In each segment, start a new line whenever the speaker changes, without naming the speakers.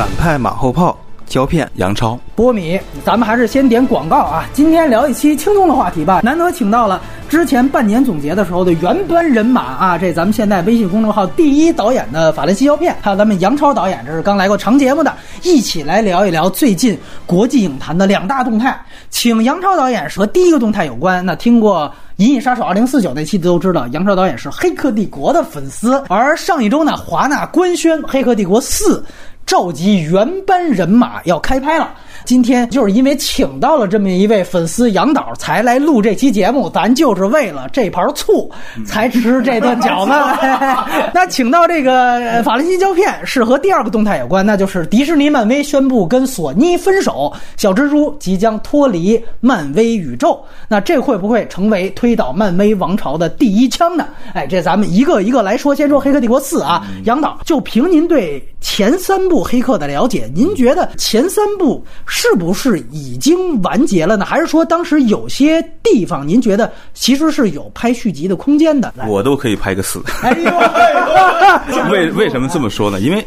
反派马后炮，胶片杨超，
波米，咱们还是先点广告啊！今天聊一期轻松的话题吧。难得请到了之前半年总结的时候的原班人马啊，这咱们现在微信公众号第一导演的法兰西胶片，还有咱们杨超导演，这是刚来过长节目的，一起来聊一聊最近国际影坛的两大动态。请杨超导演和第一个动态有关，那听过《银翼杀手2049》那期都知道，杨超导演是《黑客帝国》的粉丝。而上一周呢，华纳官宣《黑客帝国四》。召集原班人马要开拍了。今天就是因为请到了这么一位粉丝杨导，才来录这期节目。咱就是为了这盘醋才吃这顿饺子。那请到这个法兰西胶片是和第二个动态有关，那就是迪士尼、漫威宣布跟索尼分手，小蜘蛛即将脱离漫威宇宙。那这会不会成为推倒漫威王朝的第一枪呢？哎，这咱们一个一个来说。先说《黑客帝国四》啊，杨导，就凭您对前三部《黑客》的了解，您觉得前三部？是不是已经完结了呢？还是说当时有些地方您觉得其实是有拍续集的空间的？
我都可以拍个四。为为什么这么说呢？因为。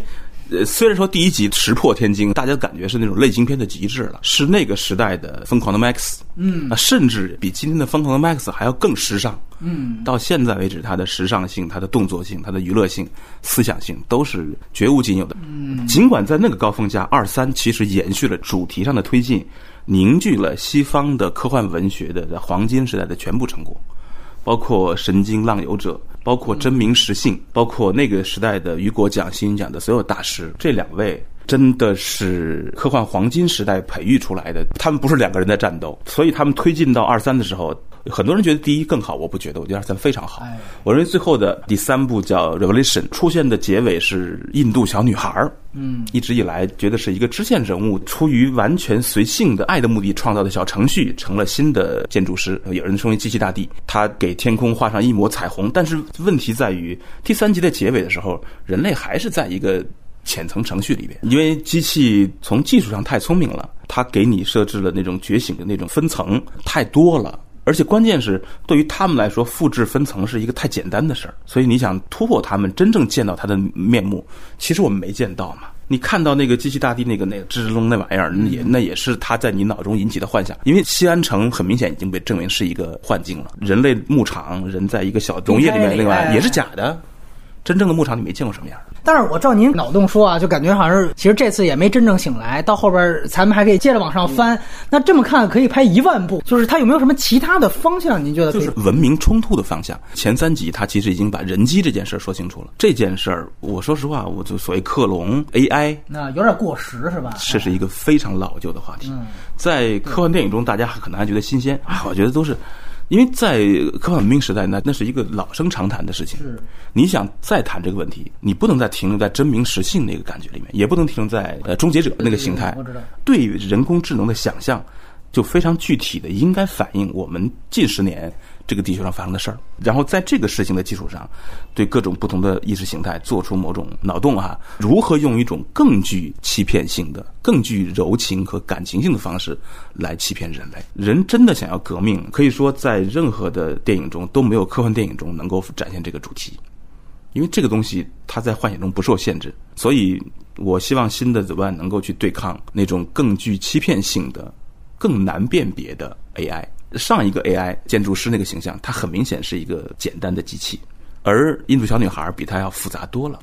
呃，虽然说第一集石破天惊，大家感觉是那种类型片的极致了，是那个时代的疯狂的 Max，嗯，啊，甚至比今天的疯狂的 Max 还要更时尚，嗯，到现在为止，它的时尚性、它的动作性、它的娱乐性、思想性都是绝无仅有的。嗯，尽管在那个高峰下，二三其实延续了主题上的推进，凝聚了西方的科幻文学的黄金时代的全部成果。包括《神经浪游者》，包括真名实姓，包括那个时代的雨果奖、新人奖的所有大师，这两位真的是科幻黄金时代培育出来的。他们不是两个人在战斗，所以他们推进到二三的时候。很多人觉得第一更好，我不觉得，我觉得二三非常好。我认为最后的第三部叫《Revolution》，出现的结尾是印度小女孩儿。嗯，一直以来觉得是一个支线人物，出于完全随性的爱的目的创造的小程序，成了新的建筑师。有人称为机器大帝，他给天空画上一抹彩虹。但是问题在于，第三集的结尾的时候，人类还是在一个浅层程序里边，因为机器从技术上太聪明了，它给你设置了那种觉醒的那种分层太多了。而且关键是，对于他们来说，复制分层是一个太简单的事儿。所以你想突破他们，真正见到他的面目，其实我们没见到嘛。你看到那个机器大帝那个那个吱吱隆那玩意儿，也那也是他在你脑中引起的幻想。因为西安城很明显已经被证明是一个幻境了，人类牧场，人在一个小农业里面，另外也是假的。真正的牧场你没见过什么样的。
但是我照您脑洞说啊，就感觉好像是，其实这次也没真正醒来，到后边咱们还可以接着往上翻。那这么看，可以拍一万部，就是它有没有什么其他的方向？您觉得？
就是文明冲突的方向。前三集它其实已经把人机这件事说清楚了。这件事儿，我说实话，我就所谓克隆 AI，
那有点过时是吧？
这是一个非常老旧的话题，在科幻电影中，大家可能还觉得新鲜啊，我觉得都是。因为在科幻文明时代，那那是一个老生常谈的事情。是，你想再谈这个问题，你不能再停留在真名实姓那个感觉里面，也不能停留在呃终结者那个形态。对于人工智能的想象，就非常具体的，应该反映我们近十年。这个地球上发生的事儿，然后在这个事情的基础上，对各种不同的意识形态做出某种脑洞啊，如何用一种更具欺骗性的、更具柔情和感情性的方式来欺骗人类？人真的想要革命，可以说在任何的电影中都没有科幻电影中能够展现这个主题，因为这个东西它在幻想中不受限制。所以我希望新的 The One 能够去对抗那种更具欺骗性的、更难辨别的 AI。上一个 AI 建筑师那个形象，它很明显是一个简单的机器，而印度小女孩比它要复杂多了。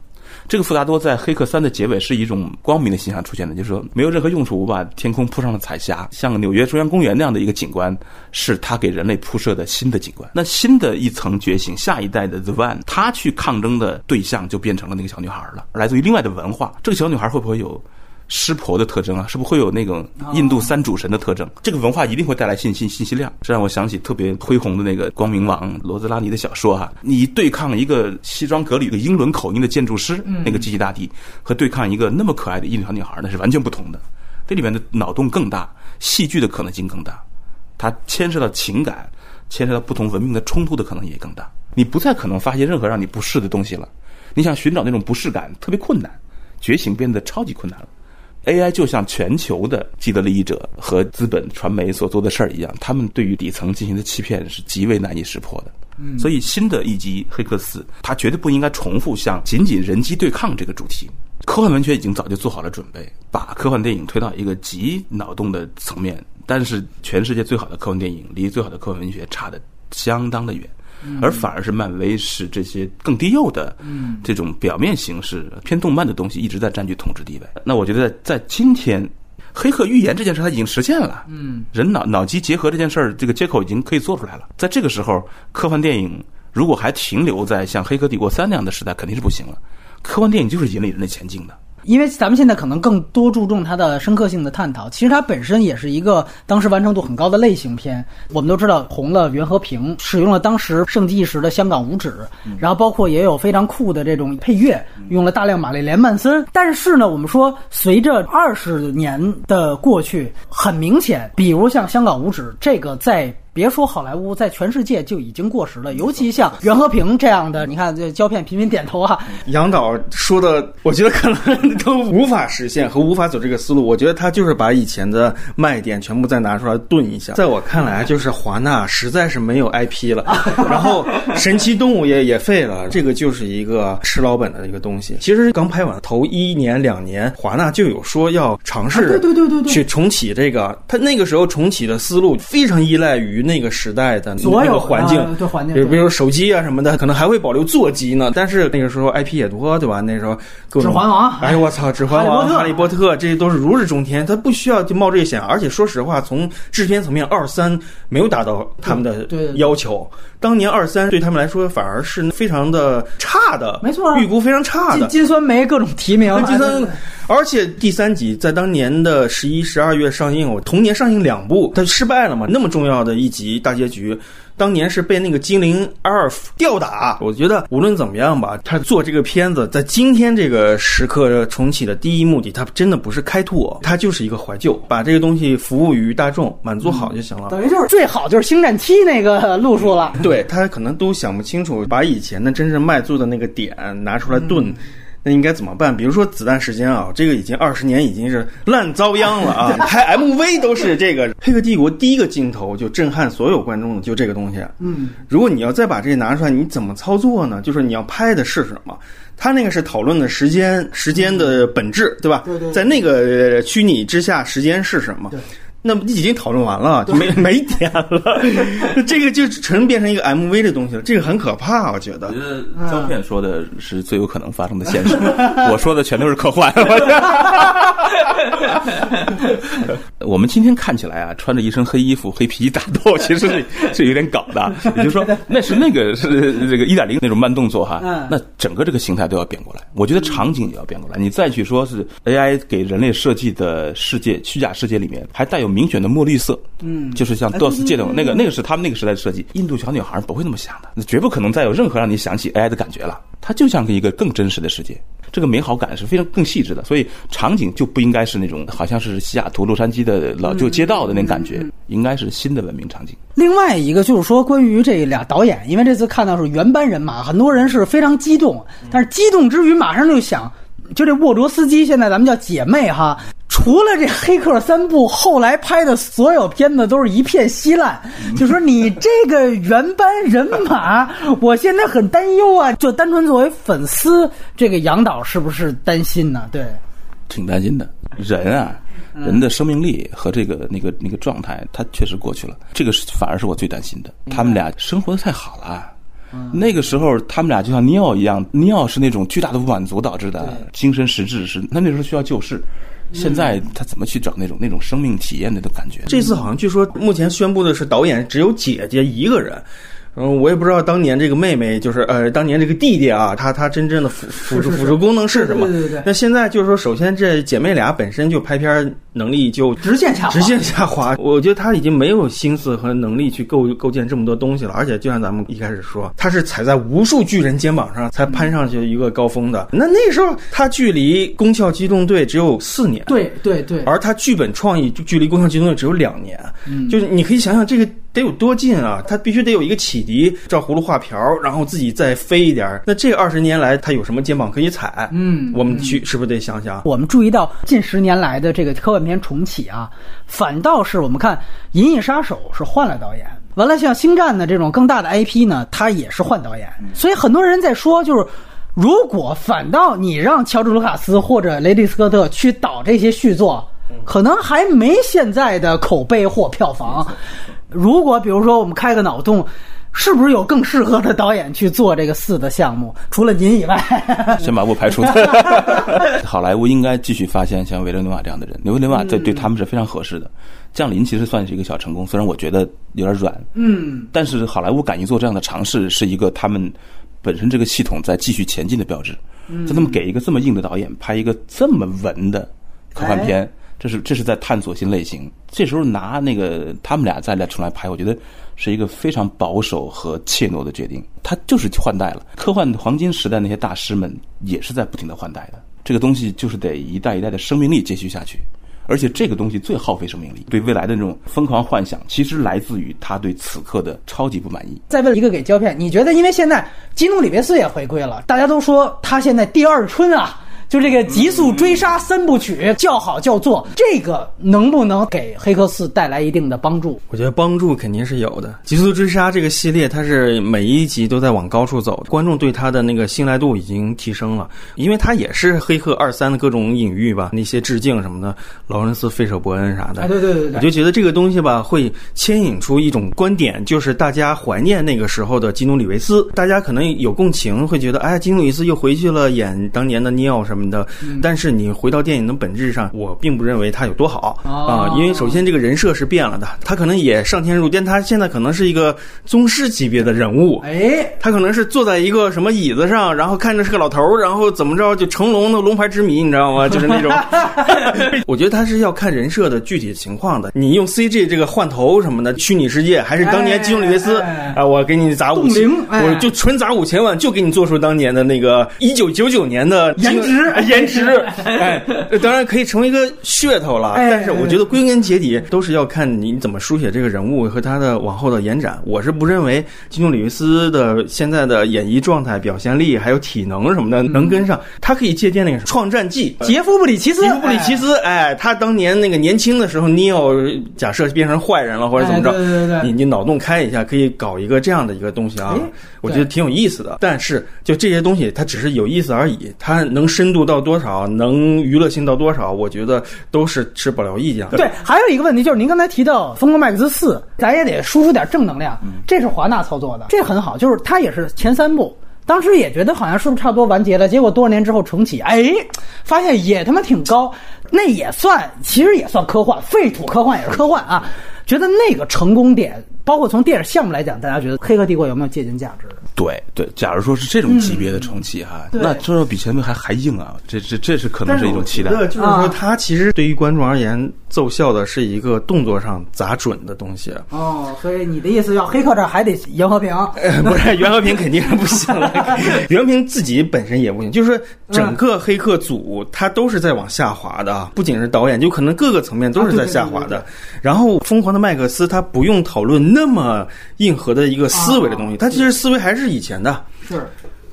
这个复杂多在《黑客三》的结尾是一种光明的形象出现的，就是说没有任何用处，我把天空铺上了彩霞，像纽约中央公园那样的一个景观，是他给人类铺设的新的景观。那新的一层觉醒，下一代的 The One，他去抗争的对象就变成了那个小女孩了，来自于另外的文化。这个小女孩会不会有？湿婆的特征啊，是不是会有那种印度三主神的特征？这个文化一定会带来信息信息量，这让我想起特别恢宏的那个光明王罗兹拉尼的小说哈。你对抗一个西装革履的英伦口音的建筑师，那个机器大帝，和对抗一个那么可爱的印度小女孩，那是完全不同的。这里面的脑洞更大，戏剧的可能性更大，它牵涉到情感，牵涉到不同文明的冲突的可能也更大。你不再可能发现任何让你不适的东西了。你想寻找那种不适感特别困难，觉醒变得超级困难了。AI 就像全球的既得利益者和资本传媒所做的事儿一样，他们对于底层进行的欺骗是极为难以识破的。嗯，所以新的一集《黑客四》，它绝对不应该重复像仅仅人机对抗这个主题。科幻文学已经早就做好了准备，把科幻电影推到一个极脑洞的层面，但是全世界最好的科幻电影离最好的科幻文学差的相当的远。而反而是漫威是这些更低幼的，这种表面形式偏动漫的东西一直在占据统治地位。那我觉得在今天，黑客预言这件事它已经实现了，嗯，人脑脑机结合这件事儿，这个接口已经可以做出来了。在这个时候，科幻电影如果还停留在像《黑客帝国三》那样的时代，肯定是不行了。科幻电影就是引领人类前进的。
因为咱们现在可能更多注重它的深刻性的探讨，其实它本身也是一个当时完成度很高的类型片。我们都知道红了袁和平，使用了当时盛极一时的香港五指，然后包括也有非常酷的这种配乐，用了大量玛丽莲曼森。但是呢，我们说随着二十年的过去，很明显，比如像香港五指这个在。别说好莱坞，在全世界就已经过时了。尤其像袁和平这样的，你看这胶片频频点头啊。
杨导说的，我觉得可能 都无法实现和无法走这个思路。我觉得他就是把以前的卖点全部再拿出来炖一下。在我看来，就是华纳实在是没有 IP 了，然后神奇动物也也废了，这个就是一个吃老本的一个东西。其实刚拍完头一年两年，华纳就有说要尝试
对对对对对
去重启这个。他那个时候重启的思路非常依赖于。那个时代的
所有
环境，
对环境，
比如手机啊什么的，可能还会保留座机呢。但是那个时候 IP 也多，对吧？那时候
指环王，
哎我操，指环王、哈利波特，这些都是如日中天，他不需要就冒这个险。而且说实话，从制片层面，二三没有达到他们的要求。当年二三对他们来说反而是非常的差的，
没错，
预估非常差的。
金酸梅各种提名，
金酸，而且第三集在当年的十一、十二月上映，我同年上映两部，它失败了嘛？那么重要的一集大结局。当年是被那个精灵阿尔夫吊打，我觉得无论怎么样吧，他做这个片子在今天这个时刻重启的第一目的，他真的不是开拓，他就是一个怀旧，把这个东西服务于大众，满足好就行了。
等于就是最好就是星战七那个路数了。
对他可能都想不清楚，把以前的真正卖座的那个点拿出来炖。那应该怎么办？比如说子弹时间啊，这个已经二十年已经是烂遭殃了啊！拍 MV 都是这个《黑客帝国》第一个镜头就震撼所有观众的，就这个东西。
嗯，
如果你要再把这个拿出来，你怎么操作呢？就是你要拍的是什么？他那个是讨论的时间，时间的本质，对吧？
对对。
在那个虚拟之下，时间是什么？
对。
那么已经讨论完了，就没没点了，这个就纯变成一个 MV 的东西了，这个很可怕，我觉得。
我觉得胶片说的是最有可能发生的现实，我说的全都是科幻。我们今天看起来啊，穿着一身黑衣服、黑皮衣打斗，其实是是有点搞的。也就是说，那是那个是这个一点零那种慢动作哈，那整个这个形态都要变过来。我觉得场景也要变过来。你再去说是 AI 给人类设计的世界虚假世界里面还带有。明显的墨绿色，
嗯，
就是像 DOS 界等那个，那个是他们那个时代的设计。印度小女孩不会那么想的，那绝不可能再有任何让你想起 AI 的感觉了。它就像一个更真实的世界，这个美好感是非常更细致的。所以场景就不应该是那种好像是西雅图、洛杉矶的老旧街道的那种感觉，应该是新的文明场景。
另外一个就是说，关于这俩导演，因为这次看到是原班人马，很多人是非常激动，但是激动之余马上就想，就这沃卓斯基，现在咱们叫姐妹哈。除了这《黑客》三部，后来拍的所有片子都是一片稀烂。就说你这个原班人马，我现在很担忧啊！就单纯作为粉丝，这个杨导是不是担心呢？对，
挺担心的。人啊，人的生命力和这个那个那个状态，他确实过去了。这个是反而是我最担心的。他们俩生活的太好了。那个时候，他们俩就像尼奥一样，尼奥是那种巨大的不满足导致的精神实质，是那那时候需要救世。现在他怎么去找那种那种生命体验的感觉？
这次好像据说目前宣布的是导演只有姐姐一个人。嗯，我也不知道当年这个妹妹就是呃，当年这个弟弟啊，他他真正的辅辅助辅助功能是什么？
对对对。
那现在就是说，首先这姐妹俩本身就拍片能力就
直线下滑，
直线下滑。我觉得他已经没有心思和能力去构构建这么多东西了。而且就像咱们一开始说，他是踩在无数巨人肩膀上才攀上去一个高峰的。那那时候他距离《攻壳机动队》只有四年，
对对对。
而他剧本创意距离《攻壳机动队》只有两年，嗯，就是你可以想想这个。得有多近啊？他必须得有一个启迪，照葫芦画瓢，然后自己再飞一点。那这二十年来，他有什么肩膀可以踩？
嗯
我们去是不是得想想？
我们注意到近十年来的这个科幻片重启啊，反倒是我们看《银翼杀手》是换了导演，完了像《星战》的这种更大的 IP 呢，它也是换导演，所以很多人在说，就是如果反倒你让乔治·卢卡斯或者雷迪斯科特去导这些续作，可能还没现在的口碑或票房。如果比如说我们开个脑洞。是不是有更适合的导演去做这个四的项目？除了您以外，
先把我排除。好莱坞应该继续发现像维伦纽瓦这样的人，维伦纽瓦对对他们是非常合适的。降临其实算是一个小成功，虽然我觉得有点软，
嗯，
但是好莱坞敢于做这样的尝试，是一个他们本身这个系统在继续前进的标志。就他们给一个这么硬的导演拍一个这么文的科幻片，这是这是在探索新类型。这时候拿那个他们俩再来重来拍，我觉得是一个非常保守和怯懦的决定。他就是换代了，科幻黄金时代那些大师们也是在不停的换代的。这个东西就是得一代一代的生命力接续下去。而且这个东西最耗费生命力，对未来的那种疯狂幻想，其实来自于他对此刻的超级不满意。
再问一个给胶片，你觉得因为现在基努里维斯也回归了，大家都说他现在第二春啊，就这个极速追杀三部曲叫好叫座，这个能不能给黑客四带来一定的帮助？
我觉得帮助肯定是有的。《极速追杀》这个系列，它是每一集都在往高处走，观众对它的那个信赖度已经提升了，因为它也是《黑客二三》的各种隐喻吧，那些致敬什么的，劳伦斯·费舍伯恩啥的。
哎，对对对对，
我就觉得这个东西吧，会牵引出一种观点，就是大家怀念那个时候的基努里维斯，大家可能有共情，会觉得，哎，基努里维斯又回去了，演当年的尼奥什么的。但是你回到电影的本质上，我并不认为他有多好啊，因为首先这个人设是变了的，他可能也上天入地，他现在可能是一个宗师级别的人物，
哎，
他可能是坐在一个什么椅子上，然后看着是个老头儿，然后怎么着就成龙的龙牌之谜，你知道吗？就是那种，我觉得他是要看人设的具体情况的。你用 CG 这个换头什么的，虚拟世界还是当年基努里维斯？
哎
啊，我给你砸五我就纯砸五千万，就给你做出当年的那个一九九九年的
颜值
颜值，哎，当然可以成为一个噱头了，
哎
但是我觉得归根结底都是要看你怎么书写这个人物和他的往后的延展。我是不认为金庸、李维斯的现在的演绎状态、表现力还有体能什么的能跟上，他可以借鉴那个《创战记》。
杰夫布里奇斯，
杰夫布里奇斯，哎，他当年那个年轻的时候，尼奥假设变成坏人了或者怎么着，
哎对对对对
你你脑洞开一下，可以搞一个这样的一个东西啊
哎，
我觉得挺有意思的。但是就这些东西，它只是有意思而已，它能深度到多少，能娱乐性到多少，我觉得都是持保留意见。
对，还有一个问题就是您刚才提到《疯狂麦克斯四》，咱也得输出点正能量。这是华纳操作的，这很好，就是它也是前三部。当时也觉得好像是不是差不多完结了，结果多少年之后重启，哎，发现也他妈挺高，那也算，其实也算科幻，废土科幻也是科幻啊。觉得那个成功点，包括从电影项目来讲，大家觉得《黑客帝国》有没有借鉴价值？
对对，假如说是这种级别的重启哈，
对
那这要比前面还还硬啊！这这这是可能是一种期待
就是
啊
说，它其实对于观众而言，奏效的是一个动作上砸准的东西。
哦，所以你的意思要黑客这儿还得袁和平？
不是袁和平肯定是不行了，袁和平自己本身也不行，就是说整个黑客组他都是在往下滑的，不仅是导演，就可能各个层面都是在下滑
啊对对
的。然后疯狂的麦克斯他不用讨论那么硬核的一个思维的东西，他其实思维还是以前的，
是，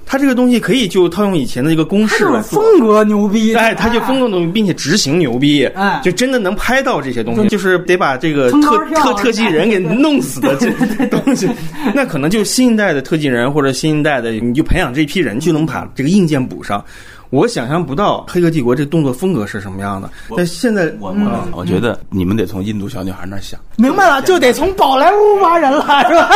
他这个东西可以就套用以前的一个公式来做。
风格牛逼，
哎，他就风格牛逼，并且执行牛逼，
哎。
就真的能拍到这些东西，就是得把这个特特特技人给弄死的 这东西，那可能就新一代的特技人或者新一代的，你就培养这批人，就能把这个硬件补上。我想象不到《黑客帝国》这动作风格是什么样的，但现在
我我我觉得你们得从印度小女孩那儿想，
明白了，就得从宝莱坞挖人了，是吧？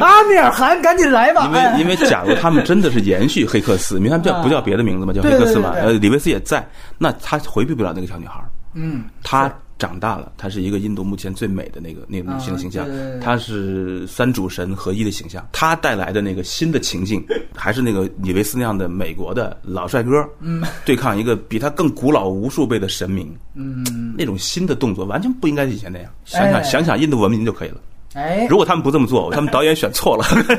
阿米尔汗，赶紧来吧！
因为因为假如他们真的是延续黑客四，因为他们叫不叫别的名字嘛，叫黑客四嘛，呃，李维斯也在，那他回避不了那个小女孩儿，
嗯，
她长大了，她是一个印度目前最美的那个那个女性的形象
啊对对对，
她是三主神合一的形象，她带来的那个新的情境，还是那个李维斯那样的美国的老帅哥，嗯，对抗一个比他更古老无数倍的神明，嗯，那种新的动作完全不应该是以前那样，想
哎
想想想印度文明就可以了。
哎，
如果他们不这么做，他们导演选错了。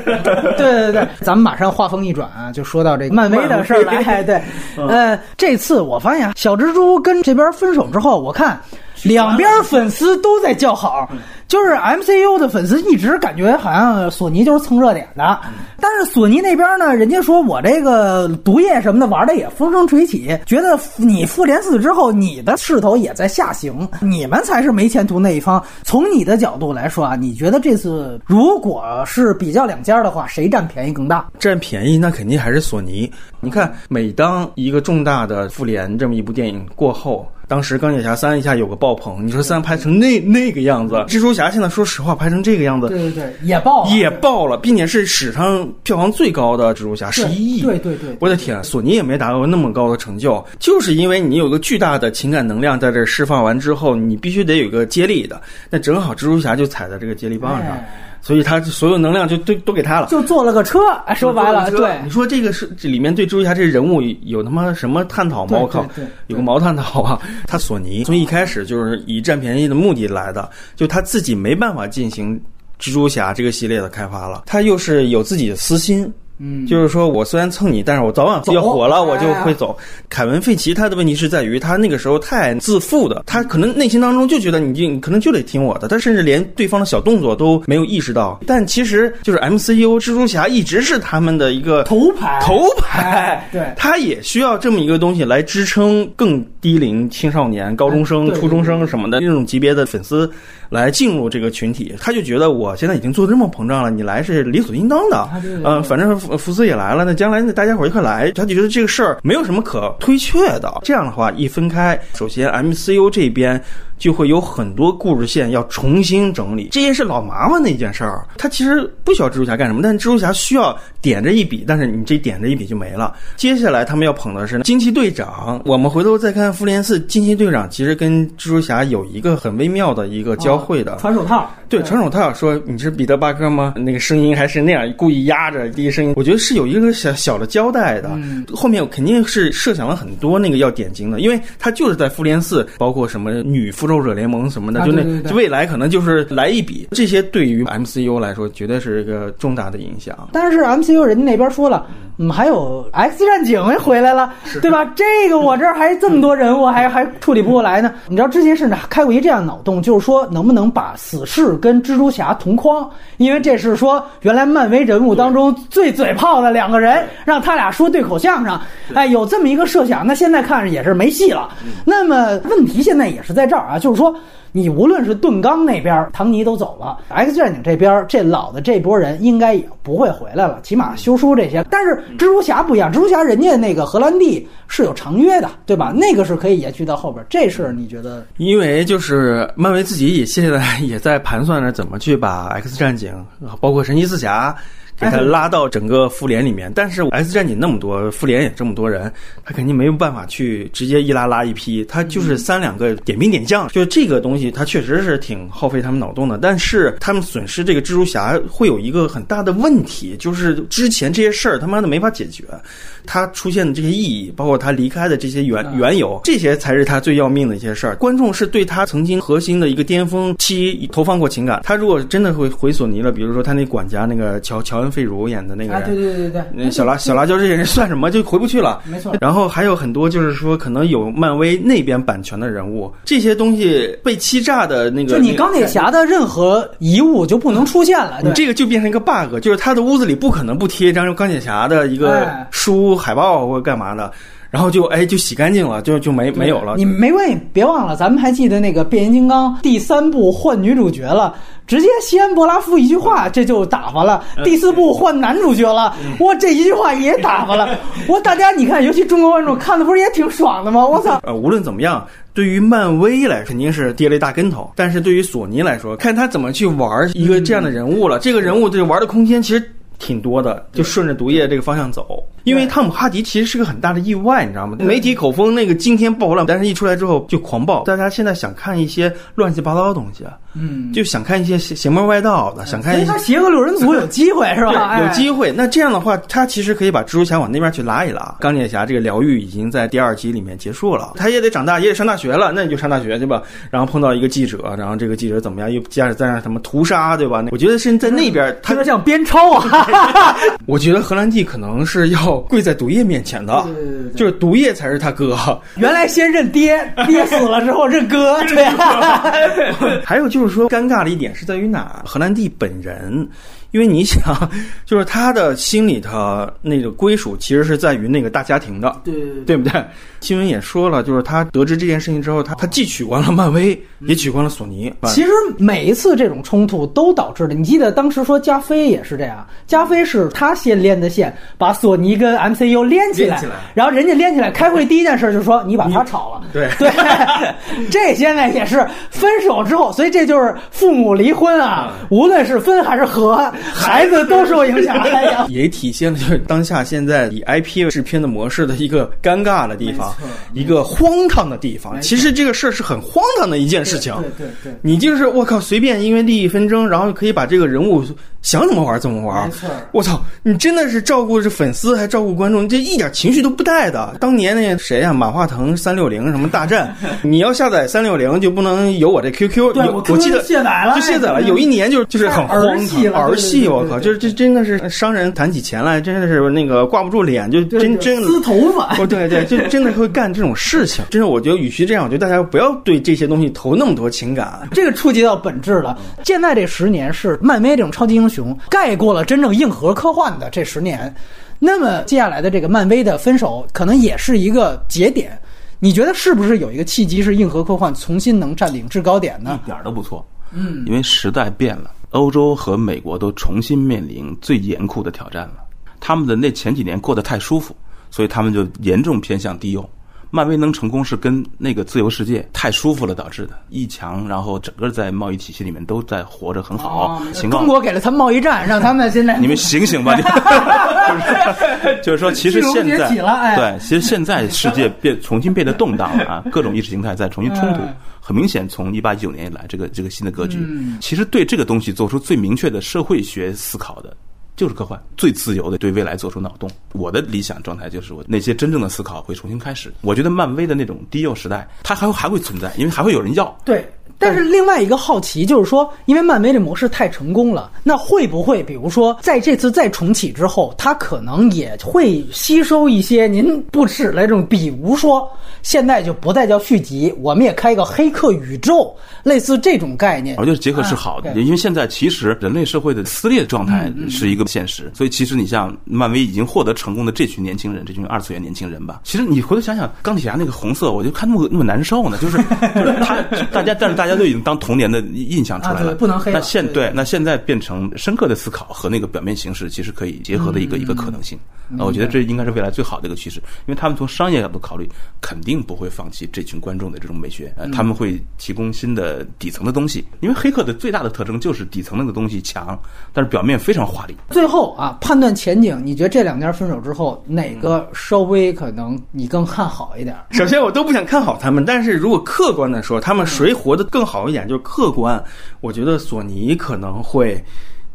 对对对，咱们马上话锋一转啊，就说到这个漫威的事儿来。哎 对，呃，这次我发现啊，小蜘蛛跟这边分手之后，我看两边粉丝都在叫好。就是 MCU 的粉丝一直感觉好像索尼就是蹭热点的，但是索尼那边呢，人家说我这个毒液什么的玩的也风生水起，觉得你复联四之后你的势头也在下行，你们才是没前途那一方。从你的角度来说啊，你觉得这次如果是比较两家的话，谁占便宜更大？
占便宜那肯定还是索尼。你看，每当一个重大的复联这么一部电影过后。当时钢铁侠三一下有个爆棚，你说三拍成那那个样子，蜘蛛侠现在说实话拍成这个样子，
对对对，也爆了，
也爆了，并且是史上票房最高的蜘蛛侠，十一亿，
对对对，
我的天，索尼也没达到那么高的成就，就是因为你有个巨大的情感能量在这释放完之后，你必须得有一个接力的，那正好蜘蛛侠就踩在这个接力棒上。所以他所有能量就都都给他了，
就坐了个车。说白了，对，
你说这个是这里面对蜘蛛侠这人物有他妈什么探讨吗？我靠，有个毛探讨啊！他索尼从一开始就是以占便宜的目的来的，就他自己没办法进行蜘蛛侠这个系列的开发了，他又是有自己的私心。
嗯，
就是说我虽然蹭你，但是我早晚要火了，我就会走。凯文·费奇他的问题是在于他那个时候太自负的，他可能内心当中就觉得你就可能就得听我的，他甚至连对方的小动作都没有意识到。但其实就是 MCU 蜘蛛侠一直是他们的一个
头牌，
头牌，
对，
他也需要这么一个东西来支撑更低龄青少年、高中生、初中生什么的那种级别的粉丝。来进入这个群体，他就觉得我现在已经做的这么膨胀了，你来是理所应当的。嗯，反正福福斯也来了，那将来那大家伙一块来，他就觉得这个事儿没有什么可推却的。这样的话一分开，首先 MCU 这边。就会有很多故事线要重新整理，这也是老麻烦的一件事儿。他其实不需要蜘蛛侠干什么，但是蜘蛛侠需要点着一笔，但是你这点着一笔就没了。接下来他们要捧的是惊奇队长。我们回头再看复联四，惊奇队长其实跟蜘蛛侠有一个很微妙的一个交汇的
传手套。
对，传手套说你是彼得巴克吗？那个声音还是那样故意压着第一声音，我觉得是有一个小小的交代的。后面我肯定是设想了很多那个要点睛的，因为他就是在复联四，包括什么女复。复仇者联盟什么的，就那未来可能就是来一笔，这些对于 MCU 来说绝对是一个重大的影响。
但是 MCU 人家那边说了，嗯，还有 X 战警回来了，对吧？这个我这儿还这么多人物，还还处理不过来呢。你知道之前甚至开过一这样的脑洞，就是说能不能把死侍跟蜘蛛侠同框？因为这是说原来漫威人物当中最嘴炮的两个人，让他俩说对口相声。哎，有这么一个设想，那现在看着也是没戏了。那么问题现在也是在这儿啊。就是说，你无论是盾刚那边，唐尼都走了，X 战警这边，这老的这波人应该也不会回来了，起码修书这些。但是蜘蛛侠不一样，蜘蛛侠人家那个荷兰弟是有长约的，对吧？那个是可以延续到后边。这事你觉得？
因为就是漫威自己也现在也在盘算着怎么去把 X 战警，包括神奇四侠。给他拉到整个复联里面，但是 S 战警那么多，复联也这么多人，他肯定没有办法去直接一拉拉一批，他就是三两个点兵点将，就是这个东西，他确实是挺耗费他们脑洞的。但是他们损失这个蜘蛛侠会有一个很大的问题，就是之前这些事儿他妈的没法解决，他出现的这些意义，包括他离开的这些缘缘由，这些才是他最要命的一些事儿。观众是对他曾经核心的一个巅峰期投放过情感，他如果真的会回索尼了，比如说他那管家那个乔乔恩。费儒演的那个人，
对对对对
那小辣 小辣椒这些人算什么？就回不去了。
没错。
然后还有很多，就是说可能有漫威那边版权的人物，这些东西被欺诈的那个，
就你钢铁侠的任何遗物就不能出现了。
你这个就变成一个 bug，就是他的屋子里不可能不贴一张钢铁侠的一个书海报或者干嘛的。然后就哎，就洗干净了，就就没没有了。
你没关系，别忘了，咱们还记得那个变形金刚第三部换女主角了，直接西安伯拉夫一句话，这就打发了。第四部换男主角了，我这一句话也打发了。我大家你看，尤其中国观众看的不是也挺爽的吗？我操！
呃，无论怎么样，对于漫威来肯定是跌了一大跟头，但是对于索尼来说，看他怎么去玩一个这样的人物了。这个人物这玩的空间其实。挺多的，就顺着毒液这个方向走，因为汤姆哈迪其实是个很大的意外，你知道吗？媒体口风那个惊天爆浪，但是一出来之后就狂暴。大家现在想看一些乱七八糟的东西，
嗯，
就想看一些邪邪门歪道的，想看一些。他
邪恶六人组有机会是吧？
有机会。那这样的话，他其实可以把蜘蛛侠往那边去拉一拉。钢铁侠这个疗愈已经在第二集里面结束了，他也得长大，也得上大学了，那你就上大学去吧。然后碰到一个记者，然后这个记者怎么样？又接着在那什么屠杀，对吧？我觉得是在那边，他
说像边抄啊。
我觉得荷兰弟可能是要跪在毒液面前的，就是毒液才是他哥。
原来先认爹，爹死了之后认哥。对。
还有就是说尴尬的一点是在于哪？荷兰弟本人。因为你想，就是他的心里头那个归属，其实是在于那个大家庭的，
对
对不对？新闻也说了，就是他得知这件事情之后，他他既取关了漫威，也取关了索尼。
其实每一次这种冲突都导致的，你记得当时说加菲也是这样，加菲是他先连的线，把索尼跟 MCU 连起来，然后人家连起来开会第一件事就说你把他炒了，
对
对，这现在也是分手之后，所以这就是父母离婚啊，无论是分还是合。孩子都受影响，
也体现了就是当下现在以 IP 制片的模式的一个尴尬的地方，一个荒唐的地方。其实这个事儿是很荒唐的一件事情。
对对对，
你就是我靠，随便因为利益纷争，然后可以把这个人物想怎么玩怎么玩。
没错，
我操，你真的是照顾这粉丝还照顾观众，这一点情绪都不带的。当年那谁呀，马化腾三六零什么大战，你要下载三六零就不能有我这 QQ。
对，
我记得
卸载了，
就卸载了。有一年就是就是很荒唐
儿
戏，我靠，就是这真的是商人谈起钱来，真的是那个挂不住脸，就真真
撕头发。
哦，对对，就真的会干这种事情。真是我觉得，与其这样，我觉得大家不要对这些东西投那么多情感。
这个触及到本质了。现在这十年是漫威这种超级英雄盖过了真正硬核科幻的这十年，那么接下来的这个漫威的分手可能也是一个节点。你觉得是不是有一个契机是硬核科幻重新能占领制高点呢？
一点都不错。嗯，因为时代变了。欧洲和美国都重新面临最严酷的挑战了，他们的那前几年过得太舒服，所以他们就严重偏向低幼。漫威能成功是跟那个自由世界太舒服了导致的，一强，然后整个在贸易体系里面都在活着很好。
中国给了他们贸易战，让他们现在
你 们醒醒吧！就是说，其实现在对，其实现在世界变重新变得动荡了啊，各种意识形态在重新冲突。很明显，从一八一九年以来，这个这个新的格局，其实对这个东西做出最明确的社会学思考的。就是科幻最自由的对未来做出脑洞。我的理想状态就是我那些真正的思考会重新开始。我觉得漫威的那种低幼时代，它还会还会存在，因为还会有人要。
对。但是另外一个好奇就是说，因为漫威这模式太成功了，那会不会比如说在这次再重启之后，它可能也会吸收一些您不耻的这种，比如说现在就不再叫续集，我们也开一个黑客宇宙，类似这种概念。
我觉得结合是好的，因为现在其实人类社会的撕裂状态是一个现实，所以其实你像漫威已经获得成功的这群年轻人，这群二次元年轻人吧，其实你回头想想钢铁侠那个红色，我就看那么那么难受呢，就是他 大家，但是大。大家都已经当童年的印象出来了，
不能黑。
那现对，那现在变成深刻的思考和那个表面形式，其实可以结合的一个一个可能性。那我觉得这应该是未来最好的一个趋势，因为他们从商业角度考虑，肯定不会放弃这群观众的这种美学，他们会提供新的底层的东西。因为黑客的最大的特征就是底层那个东西强，但是表面非常华丽。
最后啊，判断前景，你觉得这两家分手之后，哪个稍微可能你更看好一点？
首先，我都不想看好他们，但是如果客观的说，他们谁活得更？更好一点，就是客观。我觉得索尼可能会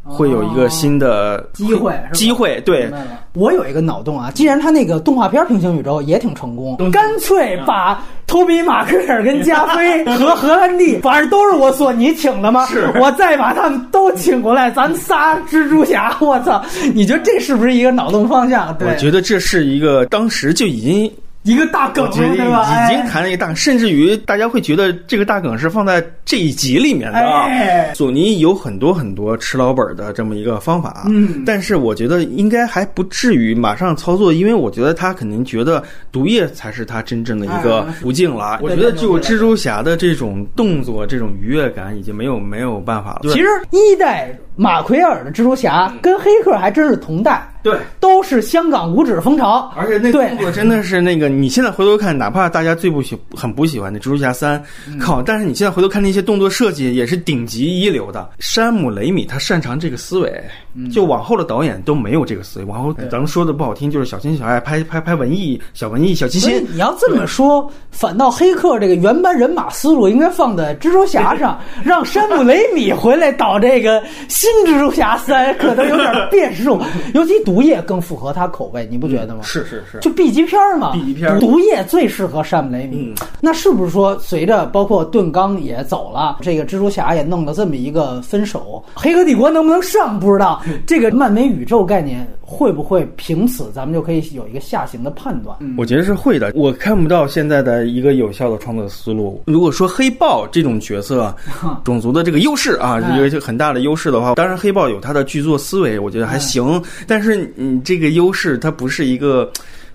会有一个新的
机会，
机会。对，
我有一个脑洞啊，既然他那个动画片平行宇宙也挺成功，干脆把托比马克尔跟加菲 和荷兰弟，反正都是我索尼请的吗？
是
我再把他们都请过来，咱仨蜘蛛侠，我操！你觉得这是不是一个脑洞方向？
我觉得这是一个当时就已经。
一个大梗？
已经谈了一个大，甚至于大家会觉得这个大梗是放在这一集里面的。索尼有很多很多吃老本的这么一个方法，嗯，但是我觉得应该还不至于马上操作，因为我觉得他肯定觉得毒液才是他真正的一个途径了。我觉得就蜘蛛侠的这种动作、这种愉悦感已经没有没有办法了。
其实一代马奎尔的蜘蛛侠跟黑客还真是同代。
对，
都是香港五指风潮，
而且那动作真的是那个，你现在回头看，哪怕大家最不喜很不喜欢的蜘蛛侠三，靠！但是你现在回头看那些动作设计，也是顶级一流的。山姆雷米他擅长这个思维，就往后的导演都没有这个思维。往后咱们说的不好听，就是小情小爱拍拍拍文艺小文艺小清新。
你要这么说，反倒黑客这个原班人马思路应该放在蜘蛛侠上，让山姆雷米回来导这个新蜘蛛侠三，可能有点变数，尤其。毒液更符合他口味，你不觉得吗？
是是是，
就 B 级片嘛
，B 级片，
毒液最适合山姆雷米。那是不是说，随着包括盾刚也走了，这个蜘蛛侠也弄了这么一个分手，黑客帝国能不能上不知道。这个漫威宇宙概念。会不会凭此咱们就可以有一个下行的判断？
我觉得是会的。我看不到现在的一个有效的创作思路。如果说黑豹这种角色，种族的这个优势啊，有一个很大的优势的话，当然黑豹有它的剧作思维，我觉得还行。但是你这个优势，它不是一个。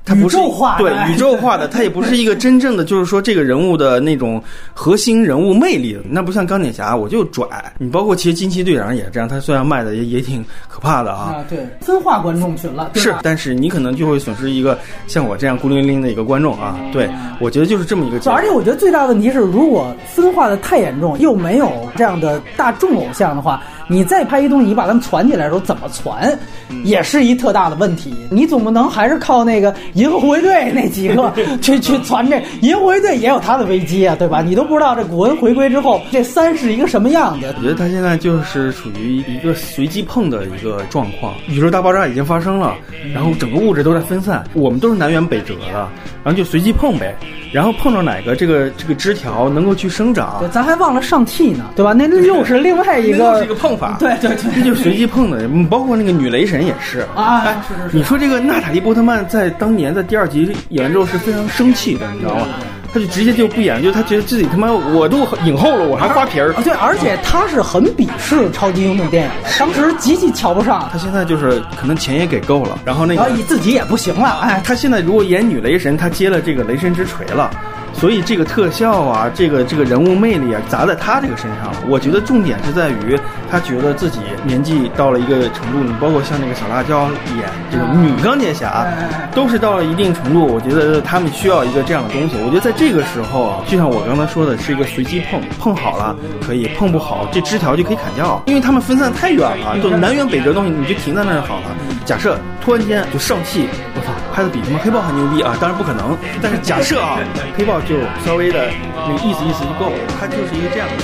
它不是对宇宙化的，它也不是一个真正的，就是说这个人物的那种核心人物魅力。那不像钢铁侠，我就拽。你包括其实惊奇队长也是这样，他虽然卖的也也挺可怕的啊。
啊，对，分化观众群了。
是，但是你可能就会损失一个像我这样孤零零的一个观众啊。对，我觉得就是这么一个。
而且我觉得最大的问题是，如果分化的太严重，又没有这样的大众偶像的话。你再拍一东西，你把他们传起来的时候怎么传，也是一特大的问题。你总不能还是靠那个银河护卫队那几个 去去传这银河护卫队也有他的危机啊，对吧？你都不知道这古恩回归之后，这三是一个什么样子。
我觉得他现在就是属于一个随机碰的一个状况。宇宙大爆炸已经发生了，然后整个物质都在分散，我们都是南辕北辙的，然后就随机碰呗。然后碰到哪个这个这个枝条能够去生长？
对，咱还忘了上气呢，对吧？那又是另外一个
一个碰法。
对对对，
这就随机碰的。包括那个女雷神也是
啊。是是是。
你说这个娜塔莉波特曼在当年在第二集演完之后是非常生气的，你知道吗？他就直接就不演，就他觉得自己他妈我都影后了，我还花瓶儿。
对，而且他是很鄙视超级英雄电影，当时极其瞧不上。
他现在就是可能钱也给够了，然后那个
自己也不行了。哎，
他现在如果演女雷神，他接了这个雷神之锤了。所以这个特效啊，这个这个人物魅力啊，砸在他这个身上了。我觉得重点是在于他觉得自己年纪到了一个程度，你包括像那个小辣椒演这个女钢铁侠，都是到了一定程度。我觉得他们需要一个这样的东西。我觉得在这个时候，就像我刚才说的，是一个随机碰，碰好了可以，碰不好这枝条就可以砍掉，因为他们分散太远了，就南辕北辙的东西，你就停在那儿好了。假设突然间就上戏，我操，拍的比他妈黑豹还牛逼啊，当然不可能，但是假设啊，黑豹就稍微的那个意思意思就够了，他就是因为这样的，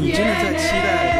你真的在期待。